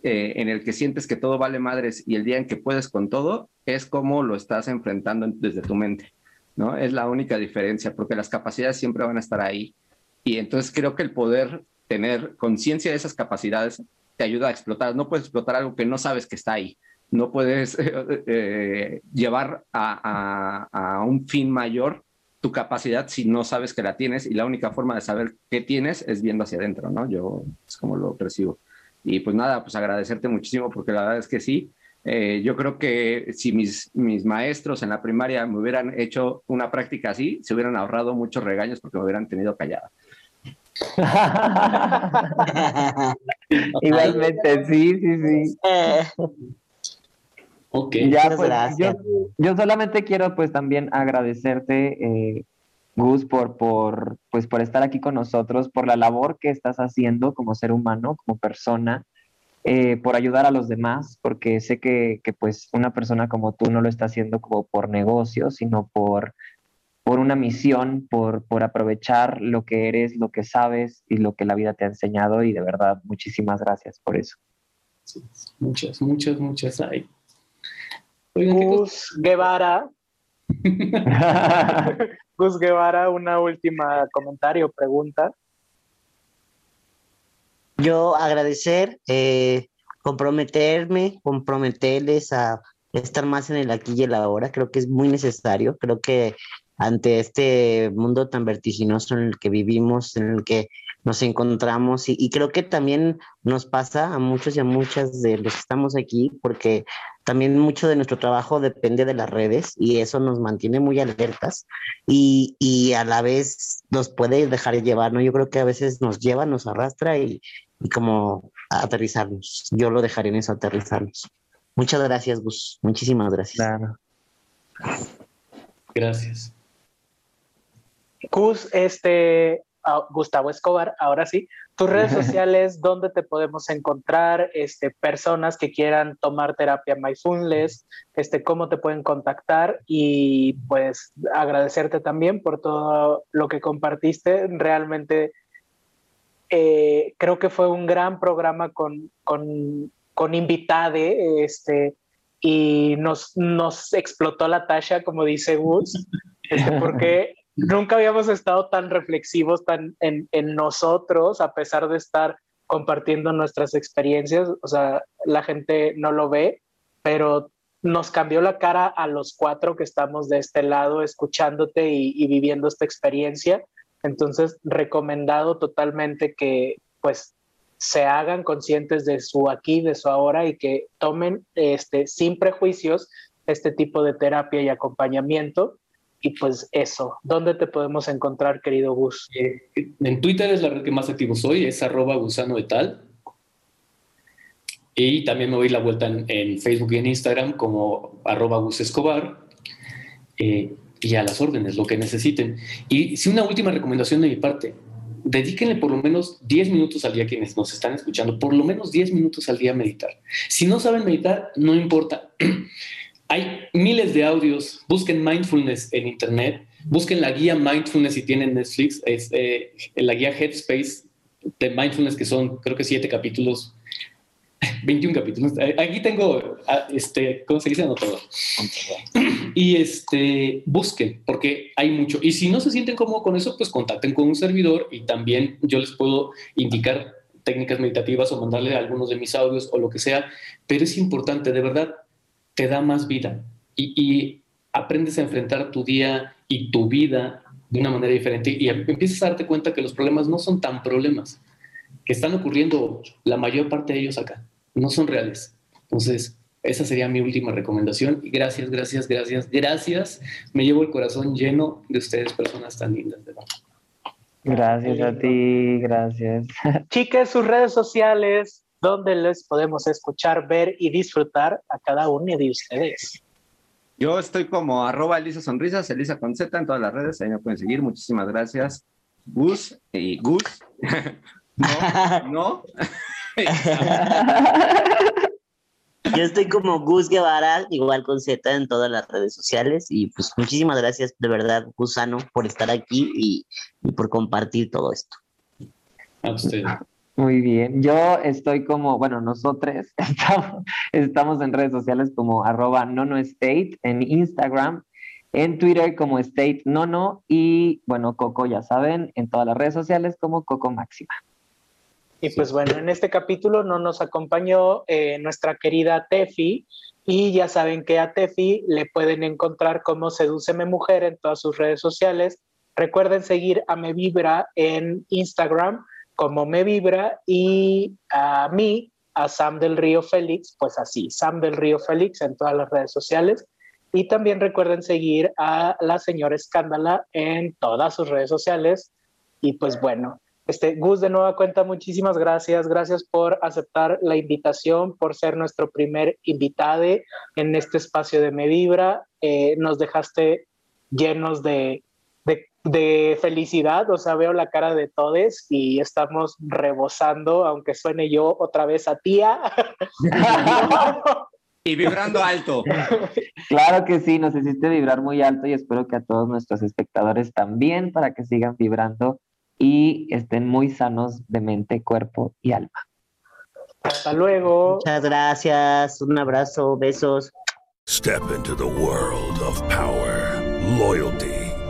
eh, en el que sientes que todo vale madres y el día en que puedes con todo es cómo lo estás enfrentando desde tu mente, ¿no? Es la única diferencia porque las capacidades siempre van a estar ahí y entonces creo que el poder tener conciencia de esas capacidades te ayuda a explotar. No puedes explotar algo que no sabes que está ahí. No puedes eh, llevar a, un fin mayor tu capacidad si no sabes que la tienes y la única forma de saber qué tienes es viendo hacia adentro, ¿no? Yo es como lo percibo. Y pues nada, pues agradecerte muchísimo porque la verdad es que sí. Eh, yo creo que si mis, mis maestros en la primaria me hubieran hecho una práctica así, se hubieran ahorrado muchos regaños porque me hubieran tenido callada. Igualmente, sí, sí, sí. Ok, ya, pues, yo, yo, solamente quiero pues también agradecerte, eh, Gus, por, por, pues, por estar aquí con nosotros, por la labor que estás haciendo como ser humano, como persona, eh, por ayudar a los demás, porque sé que, que pues una persona como tú no lo está haciendo como por negocio, sino por por una misión, por, por aprovechar lo que eres, lo que sabes y lo que la vida te ha enseñado y de verdad muchísimas gracias por eso. muchas, muchas, muchas hay. Gus Guevara. Gus Guevara, una última comentario, pregunta. Yo agradecer, eh, comprometerme, comprometerles a estar más en el aquí y el ahora. Creo que es muy necesario. Creo que ante este mundo tan vertiginoso en el que vivimos, en el que nos encontramos y, creo que también nos pasa a muchos y a muchas de los que estamos aquí porque también mucho de nuestro trabajo depende de las redes y eso nos mantiene muy alertas y, y a la vez nos puede dejar llevar, ¿no? Yo creo que a veces nos lleva, nos arrastra y, y como aterrizarnos. Yo lo dejaré en eso, aterrizarnos. Muchas gracias, Gus. Muchísimas gracias. Gracias. Gus, este, Gustavo Escobar, ahora sí, tus redes sociales, dónde te podemos encontrar, este, personas que quieran tomar terapia mindfulness, este, cómo te pueden contactar y pues agradecerte también por todo lo que compartiste. Realmente eh, creo que fue un gran programa con, con, con invitade, este, y nos, nos explotó la tasha, como dice Gus, este, porque nunca habíamos estado tan reflexivos tan en, nosotros, a pesar de estar compartiendo nuestras experiencias. O sea, la gente no lo ve, pero nos cambió la cara a los cuatro que estamos de este lado, escuchándote y, y viviendo esta experiencia. Entonces, recomendado totalmente que pues se hagan conscientes de su aquí, de su ahora y que tomen este, sin prejuicios este tipo de terapia y acompañamiento y pues eso, ¿dónde te podemos encontrar, querido Gus? Eh, en Twitter es la red que más activo soy, es arroba gusano. Y también me doy la vuelta en, Facebook y en Instagram como arroba. Eh, y a las órdenes, lo que necesiten. Y si una última recomendación de mi parte, dedíquenle por lo menos 10 minutos al día quienes nos están escuchando, por lo menos 10 minutos al día a meditar. Si no saben meditar, no importa. Hay miles de audios. Busquen mindfulness en internet. Busquen la guía mindfulness si tienen Netflix. Es eh, la guía Headspace de mindfulness, que son creo que siete capítulos. 21 capítulos. Aquí tengo, ah, este, ¿cómo se dice? Anotado. Y este, busquen, porque hay mucho. Y si no se sienten cómodos con eso, pues contacten con un servidor y también yo les puedo indicar técnicas meditativas o mandarle algunos de mis audios o lo que sea. Pero es importante, de verdad, te da más vida y, aprendes a enfrentar tu día y tu vida de una manera diferente y empiezas a darte cuenta que los problemas no son tan problemas, que están ocurriendo la mayor parte de ellos acá, no son reales. Entonces, esa sería mi última recomendación. Y gracias, gracias, gracias, gracias. Me llevo el corazón lleno de ustedes, personas tan lindas. De Gracias a ti, gracias. Chicas, sus redes sociales, donde les podemos escuchar, ver y disfrutar a cada uno de ustedes. Yo estoy como arroba Elisa Sonrisas, Elisa con Z en todas las redes, ahí me pueden seguir. Muchísimas gracias. Gus y Gus. no, no. Yo estoy como Gus Guevara, igual con Z en todas las redes sociales. Y pues muchísimas gracias de verdad, Gusano, por estar aquí y, y por compartir todo esto. A usted. Muy bien, yo estoy como, bueno, nosotros estamos, estamos en redes sociales como arroba nonoestate en Instagram, en Twitter como State Nono y bueno, Coco ya saben, en todas las redes sociales como Coco Máxima. Y pues bueno, en este capítulo no nos acompañó eh, nuestra querida Tefi y ya saben que a Tefi le pueden encontrar como Sedúceme Mujer en todas sus redes sociales. Recuerden seguir a Me Vibra en Instagram como me vibra y a mí, a Sam del Río Félix, pues así, Sam del Río Félix en todas las redes sociales. Y también recuerden seguir a la señora Escándala en todas sus redes sociales. Y pues bueno, este, Gus de nueva cuenta, muchísimas gracias. Gracias por aceptar la invitación, por ser nuestro primer invitado en este espacio de Me Vibra. Eh, nos dejaste llenos de, de felicidad, o sea, veo la cara de todos y estamos rebosando, aunque suene yo otra vez a tía. y vibrando alto. Claro que sí, nos hiciste vibrar muy alto y espero que a todos nuestros espectadores también para que sigan vibrando y estén muy sanos de mente, cuerpo y alma. Hasta luego. Muchas gracias, un abrazo, besos. Step into the world of power, loyalty.